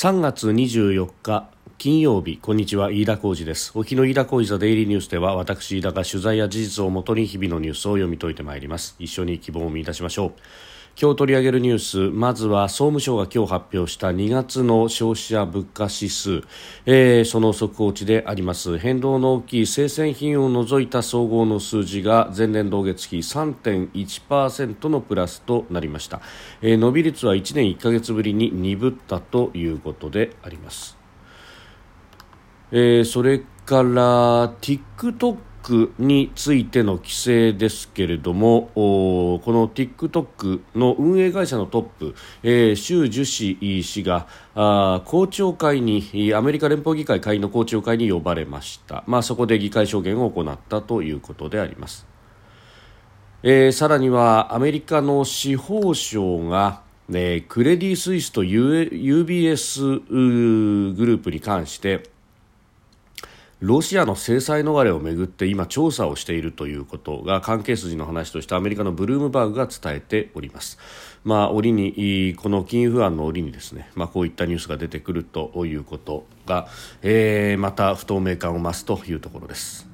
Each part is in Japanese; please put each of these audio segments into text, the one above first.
3月24日金曜日こんにちは飯田浩二です。沖の飯田浩二ザデイリーニュースでは私飯田が取材や事実をもとに日々のニュースを読み解いてまいります。一緒に希望を見出しましょう。今日取り上げるニュースまずは総務省が今日発表した2月の消費者物価指数、えー、その速報値であります。変動の大きい生鮮品を除いた総合の数字が前年同月比3.1%のプラスとなりました、えー、伸び率は1年1ヶ月ぶりに鈍ったということであります。えー、それから TikTok についての規制ですけれどもこの TikTok の運営会社のトップ、えー、周樹氏氏があ公聴会にアメリカ連邦議会下院の公聴会に呼ばれました、まあ、そこで議会証言を行ったということであります、えー、さらにはアメリカの司法省がね、クレディ・スイスと UBS グループに関してロシアの制裁逃れをめぐって今調査をしているということが関係筋の話としてアメリカのブルームバーグが伝えております。まあ、折にこの金融不安の折にですね、まあ、こういったニュースが出てくるということが、えー、また不透明感を増すというところです。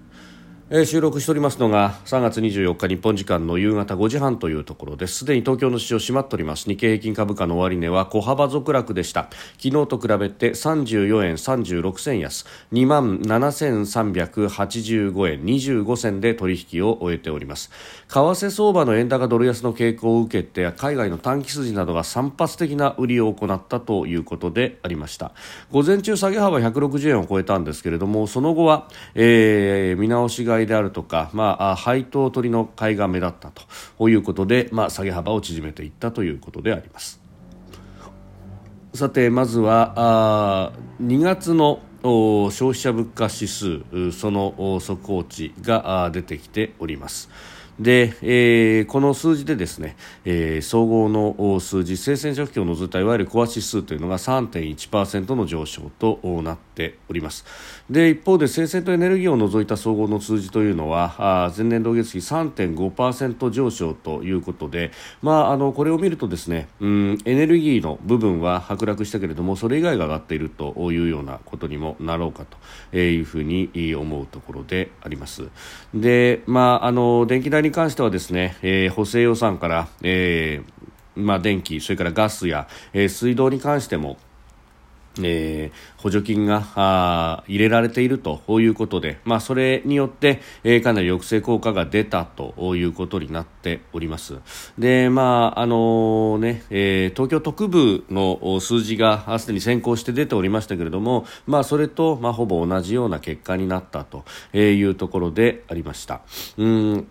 えー、収録しておりますのが3月24日日本時間の夕方5時半というところです。すでに東京の市場閉まっております。日経平均株価の終値は小幅続落でした。昨日と比べて34円36銭安。2万7385円25銭で取引を終えております。為替相場の円高ドル安の傾向を受けて海外の短期筋などが散発的な売りを行ったということでありました。午前中下げ幅160円を超えたんですけれどもその後は、えー、見直しが買いであるとか、まあ、配当取りの買いが目立ったということで、まあ、下げ幅を縮めていったということであります。さてまずはあ2月の消費者物価指数その速報値が出てきております。で、えー、この数字でですね、えー、総合の数字生鮮食品を除いたいわゆるコア指数というのが3.1%の上昇となっております。で一方で生鮮とエネルギーを除いた総合の数字というのはあ前年同月比3.5%上昇ということで、まあ、あのこれを見るとですね、うん、エネルギーの部分は剥落したけれどもそれ以外が上がっているというようなことにもなろうかというふうに思うところであります。で、まあ、あの電気代に関してはですね、えー、補正予算から、えーまあ、電気、それからガスや、えー、水道に関しても、えー、補助金が入れられているということで、まあ、それによって、えー、かなり抑制効果が出たということになっております。で、まあ、あのー、ね、え、東京特部の数字がすでに先行して出ておりましたけれども、まあ、それと、まあ、ほぼ同じような結果になったというところでありました。うん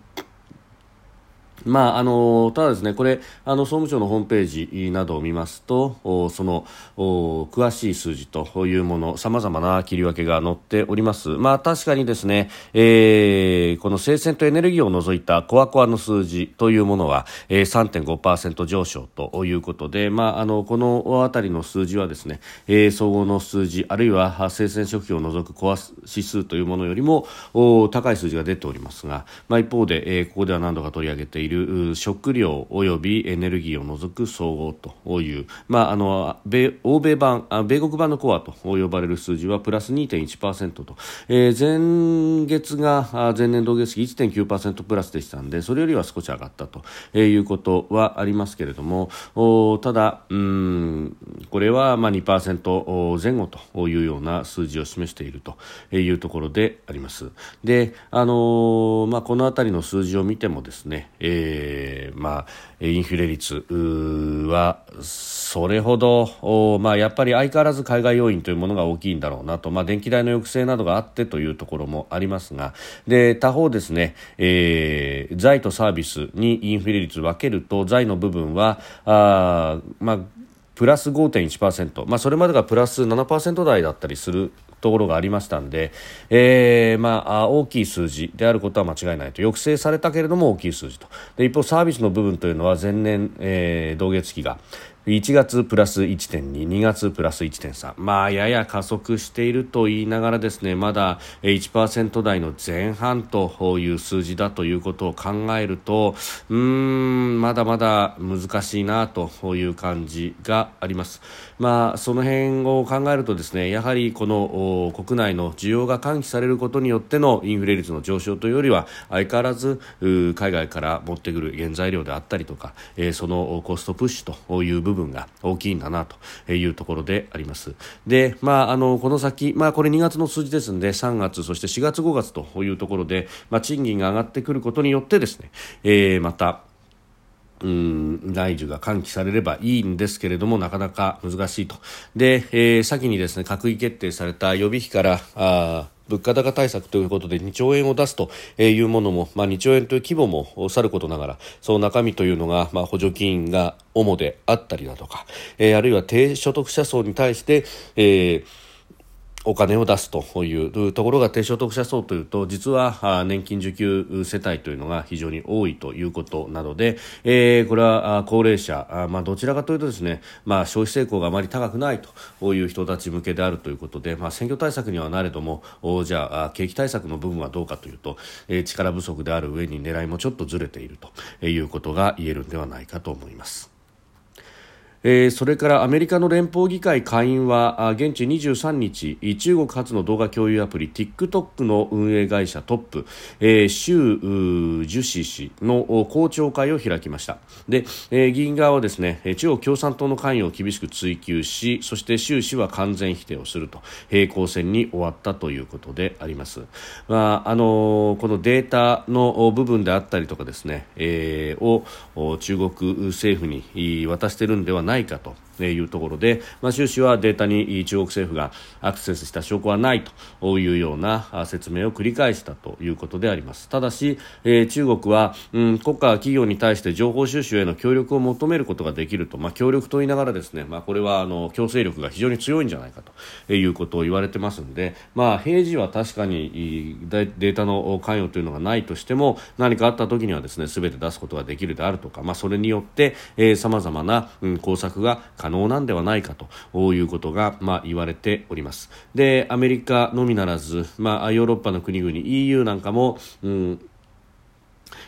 まあ、あのただですね、これ、あの総務省のホームページなどを見ますと、そのお詳しい数字というもの、さまざまな切り分けが載っております。まあ、確かにですね、えー、この生鮮とエネルギーを除いたコアコアの数字というものは、えー、3.5%上昇ということで、まあ、あのこのあたりの数字はですね、えー、総合の数字、あるいは生鮮食品を除くコア指数というものよりもお高い数字が出ておりますが、まあ、一方で、えー、ここでは何度か取り上げている食料及びエネルギーを除く総合という、まあ、あの米欧米版米国版のコアと呼ばれる数字はプラス2.1%と、えー、前月が前年同月比1.9%プラスでしたのでそれよりは少し上がったとえいうことはありますけれどもただうんこれはまあ2%前後というような数字を示しているというところであります。であのまあ、この辺りの数字を見てもですね、ええー、まあ、インフレ率はそれほど、まあ、やっぱり相変わらず海外要因というものが大きいんだろうなと、まあ、電気代の抑制などがあってというところもありますが。で他方ですね、えー、財とサービスにインフレ率分けると財の部分はあ、まあ、プラス5.1%、まあ、それまでがプラス7%台だったりするところがありましたので、えー、まあ、大きい数字であることは間違いないと抑制されたけれども大きい数字と。で一方サービスの部分というのは前年、えー、同月期が1月プラス1.2、2月プラス1.3、まあ、やや加速していると言いながらですね、まだ1%台の前半という数字だということを考えると、うーん、まだまだ難しいなという感じがあります。まあ、その辺を考えるとですね、やはりこの国内の需要が喚起されることによってのインフレ率の上昇というよりは、相変わらず海外から持ってくる原材料であったりとか、そのコストプッシュという部分部分が大きいんだなというところであります。で、まあ、あの、この先、まあ、これ2月の数字ですので、3月、そして4月、5月というところで、まあ、賃金が上がってくることによってですね、えー、また、うん、内需が喚起されればいいんですけれども、なかなか難しいと。で、えー、先にですね、閣議決定された予備費から、あ物価高対策ということで2兆円を出すというものも、まあ、2兆円という規模もさることながらその中身というのが、まあ、補助金が主であったりだとか、えー、あるいは低所得者層に対して、えーお金を出すというところが低所得者層というと実は年金受給世帯というのが非常に多いということなので、えー、これは高齢者、まあ、どちらかというとですね、まあ、消費成功があまり高くないという人たち向けであるということで、まあ、選挙対策にはなれどもじゃあ景気対策の部分はどうかというと、え、力不足である上に狙いもちょっとずれているということが言えるんではないかと思います。えー、それからアメリカの連邦議会下院は現地23日中国発の動画共有アプリ TikTok の運営会社トップ、えー、周樹氏氏の公聴会を開きました。で、えー、議員側はですね中国共産党の関与を厳しく追及しそして習氏は完全否定をすると平行線に終わったということであります、まああのこのデータの部分であったりとかですね、えー、を中国政府に渡しているんではないないかと。いうところで、まあ、習氏はデータに中国政府がアクセスした証拠はないというような説明を繰り返したということであります。ただし、えー、中国は、うん、国家企業に対して情報収集への協力を求めることができると、まあ、協力と言いながらですね、まあ、これはあの強制力が非常に強いんじゃないかということを言われてますので、まあ、平時は確かにデータの関与というのがないとしても何かあった時にはですね全て出すことができるであるとか、まあ、それによってさまざまな、うん、工作が可能なんではないかということが、まあ、言われております。でアメリカのみならず、まあ、ヨーロッパの国々 EU なんかも、うん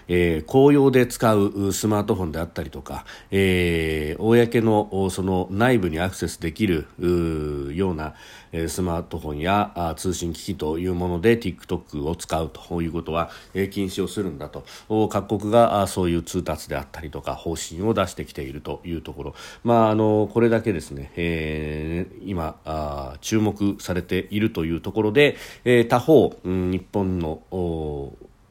えー、公用で使うスマートフォンであったりとか、えー、公のその内部にアクセスできるようなスマートフォンや通信機器というもので TikTok を使うということは、えー、禁止をするんだと。各国がそういう通達であったりとか方針を出してきているというところ、まあ、あのこれだけですね、えー、今あ注目されているというところで、えー、他方、うん、日本の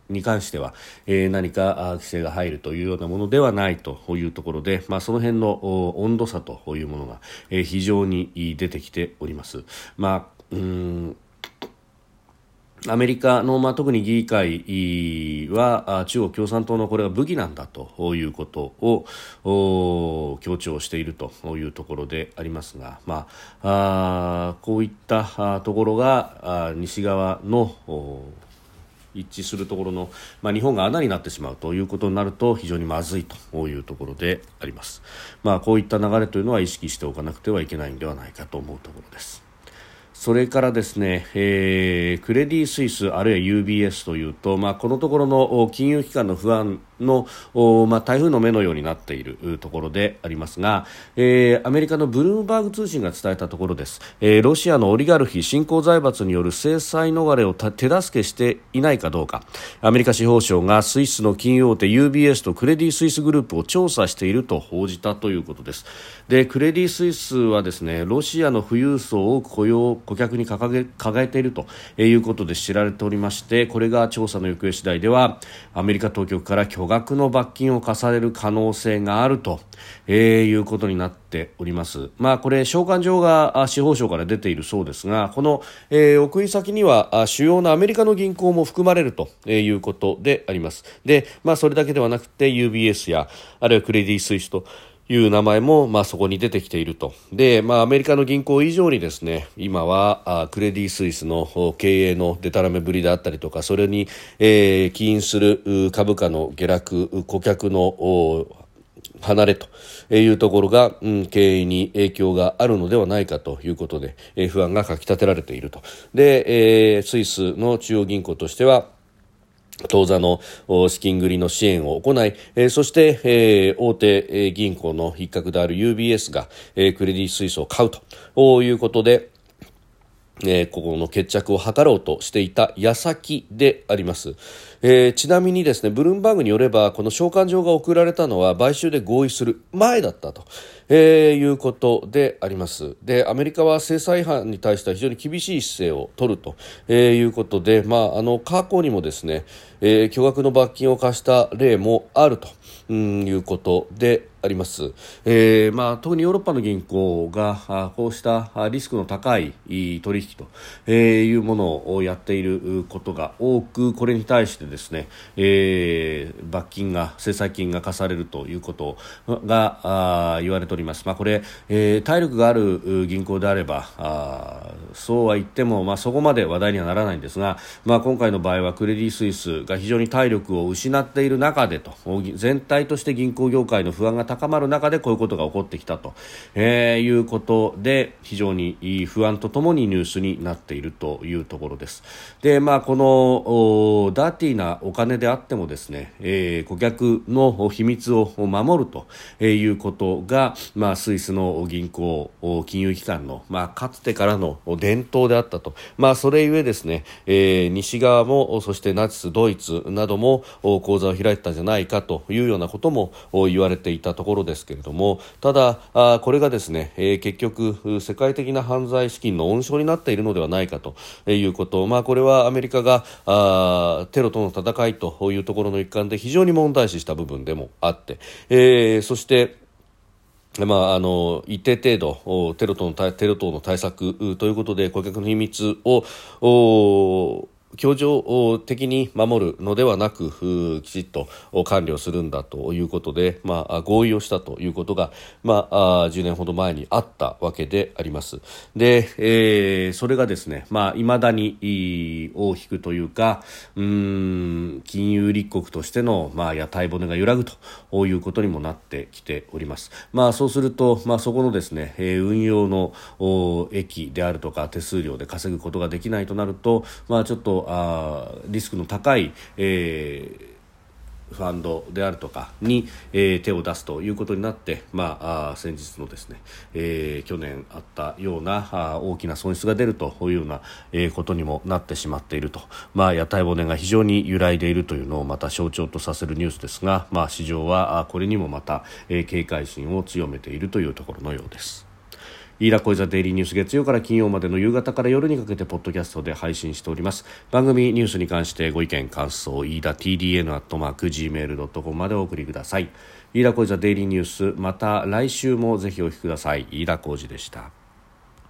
に関しては、えー、何か規制が入るというようなものではないというところで、まあ、その辺の温度差というものが、えー、非常に出てきております。まあうんアメリカの、まあ、特に議会は中国共産党のこれが武器なんだということを強調しているというところでありますが、まあ、あこういったところが西側の一致するところの、まあ、日本が穴になってしまうということになると非常にまずいというところであります、まあ、こういった流れというのは意識しておかなくてはいけないんではないかと思うところです。それからですね、えー、クレディ・スイスあるいは UBS というと、まあ、このところの金融機関の不安の、まあ、台風の目のようになっているところでありますが、えー、アメリカのブルームバーグ通信が伝えたところです、えー、ロシアのオリガルヒ新興財閥による制裁逃れを手助けしていないかどうか。アメリカ司法省がスイスの金融大手 UBS とクレディ・スイスグループを調査していると報じたということです。でクレディ・スイスはですねロシアの富裕層を雇用顧客に掲げ掲げているということで知られておりましてこれが調査の行方次第ではアメリカ当局から巨額の罰金を課される可能性があると、えー、いうことになっております。まあこれ召喚状が司法省から出ているそうですがこの、えー、送り先には主要なアメリカの銀行も含まれるということであります。で、まあそれだけではなくて UBS やあるいはクレディ・スイスという名前も、まあ、そこに出てきていると。で、まあ、アメリカの銀行以上にですね、今は、あクレディ・スイスの経営のデタラメぶりであったりとか、それに、えー、起因する株価の下落、顧客の離れというところが、うん、経営に影響があるのではないかということで、えー、不安がかき立てられていると。で、えー、スイスの中央銀行としては、当座の資金繰りの支援を行い、えー、そして、えー、大手銀行の一角である UBS が、えー、クレディ・スイスを買うということで、えー、ここの決着を図ろうとしていた矢先であります。えー、ちなみにですね、ブルームバーグによれば、この召喚状が送られたのは買収で合意する前だったと、えー、いうことであります。で、アメリカは制裁違反に対しては非常に厳しい姿勢を取ると、えー、いうことで、まあ、あの、過去にもですね、えー、巨額の罰金を課した例もあると、うん、いうことであります、えーまあ、特にヨーロッパの銀行がこうしたリスクの高い取引と、えー、いうものをやっていることが多くこれに対してですね、えー、罰金が制裁金が課されるということがあ言われております、まあ、これ、えー、体力がある銀行であればあそうは言っても、まあ、そこまで話題にはならないんですが、まあ、今回の場合はクレディ・スイスが非常に体力を失っている中でと全体として銀行業界の不安が高高まる中でこういうことが起こってきたと、えー、いうことで非常に不安とともにニュースになっているというところです。で、まあ、このダーティーなお金であってもですね、えー、顧客の秘密を守るということが、まあ、スイスの銀行、金融機関の、まあ、かつてからの伝統であったと、まあ、それゆえですね、えー、西側もそしてナチス、ドイツなども講座を開いたんじゃないかというようなことも言われていたとところですけれどもただあこれがですね、え、結局世界的な犯罪資金の温床になっているのではないかということ、まあ、これはアメリカがあテロとの戦いというところの一環で非常に問題視した部分でもあって、え、そしてまあ、あの一定程度テロ等のテロ等の対策ということで顧客の秘密を協情的に守るのではなくきちっと管理をするんだということで、まあ、合意をしたということが、まあ、10年ほど前にあったわけであります。で、えー、それがですね、まあ、未だに大きくというか、うん、金融立国としての、まあ、屋台骨が揺らぐということにもなってきております。まあ、そうすると、まあ、そこのですね、えー、運用の益であるとか手数料で稼ぐことができないとなると、まあ、ちょっとあリスクの高い、えーファンドであるとかに、えー、手を出すということになって、まあ、あ先日のですね、えー、去年あったようなあ大きな損失が出るというような、えー、ことにもなってしまっていると、まあ、屋台骨が非常に揺らいでいるというのをまた象徴とさせるニュースですが、まあ、市場はこれにもまた、え、警戒心を強めているというところのようです。飯田小泉デイリーニュース月曜から金曜までの夕方から夜にかけてポッドキャストで配信しております。番組ニュースに関してご意見感想飯田 TDN アットマーク Gmail.com までお送りください飯田小泉デイリーニュースまた来週もぜひお聞きください。飯田小泉でした。